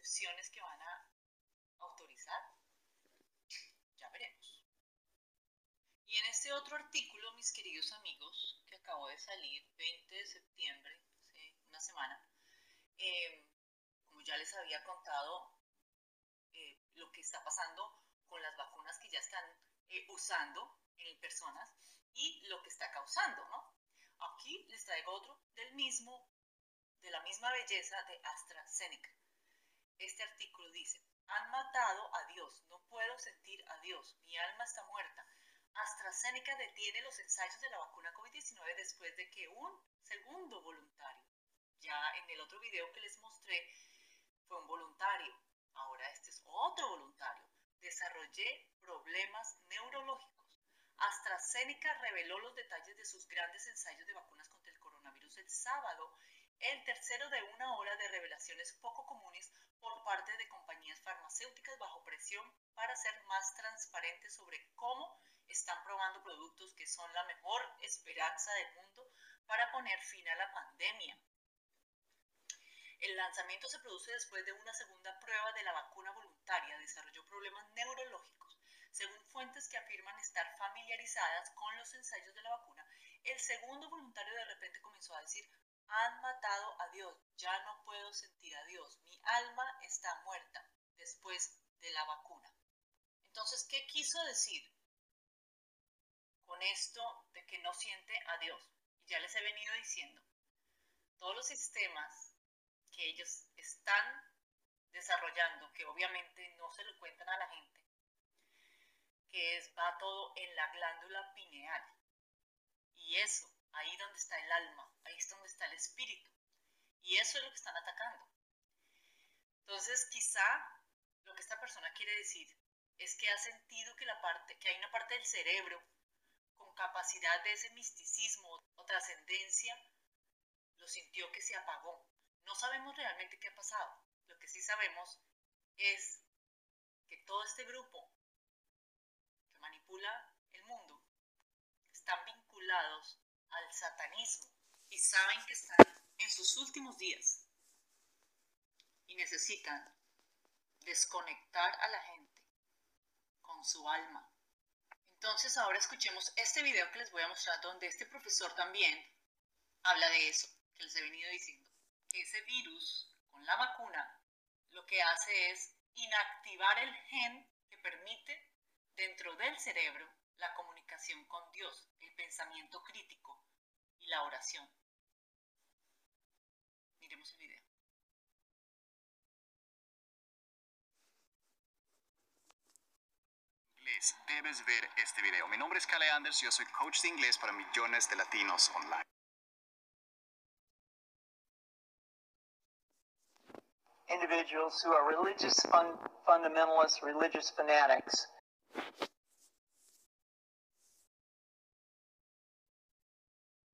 excepciones que van a autorizar? Ya veremos. Y en este otro artículo, mis queridos amigos, que acabó de salir, 20 de septiembre, una semana, eh, como ya les había contado, eh, lo que está pasando con las vacunas que ya están eh, usando en personas y lo que está causando, ¿no? Aquí les traigo otro del mismo, de la misma belleza de AstraZeneca. Este artículo dice, han matado a Dios, no puedo sentir a Dios, mi alma está muerta. AstraZeneca detiene los ensayos de la vacuna COVID-19 después de que un segundo voluntario, ya en el otro video que les mostré, fue un voluntario, ahora este es otro voluntario, desarrollé problemas neurológicos. AstraZeneca reveló los detalles de sus grandes ensayos de vacunas contra el coronavirus el sábado, el tercero de una hora de revelaciones poco comunes por parte de compañías farmacéuticas bajo presión para ser más transparentes sobre cómo están probando productos que son la mejor esperanza del mundo para poner fin a la pandemia. El lanzamiento se produce después de una segunda prueba de la vacuna voluntaria. Desarrolló problemas neurológicos. Según fuentes que afirman estar familiarizadas con los ensayos de la vacuna, el segundo voluntario de repente comenzó a decir, han matado a Dios, ya no puedo sentir a Dios, mi alma está muerta después de la vacuna. Entonces, ¿qué quiso decir con esto de que no siente a Dios? Ya les he venido diciendo, todos los sistemas que ellos están desarrollando, que obviamente no se lo cuentan a la gente, que es, va todo en la glándula pineal. Y eso, ahí donde está el alma, ahí es donde está el espíritu. Y eso es lo que están atacando. Entonces, quizá lo que esta persona quiere decir es que ha sentido que, la parte, que hay una parte del cerebro con capacidad de ese misticismo o trascendencia, lo sintió que se apagó. No sabemos realmente qué ha pasado. Lo que sí sabemos es que todo este grupo que manipula el mundo están vinculados al satanismo y saben que están en sus últimos días y necesitan desconectar a la gente con su alma. Entonces ahora escuchemos este video que les voy a mostrar donde este profesor también habla de eso que les he venido diciendo ese virus con la vacuna lo que hace es inactivar el gen que permite dentro del cerebro la comunicación con Dios, el pensamiento la oración. Miremos el video. Inglés, debes ver este video. Mi nombre es Kale Anders, yo soy coach de inglés para millones de latinos online. individuals who are religious fun- fundamentalists, religious fanatics,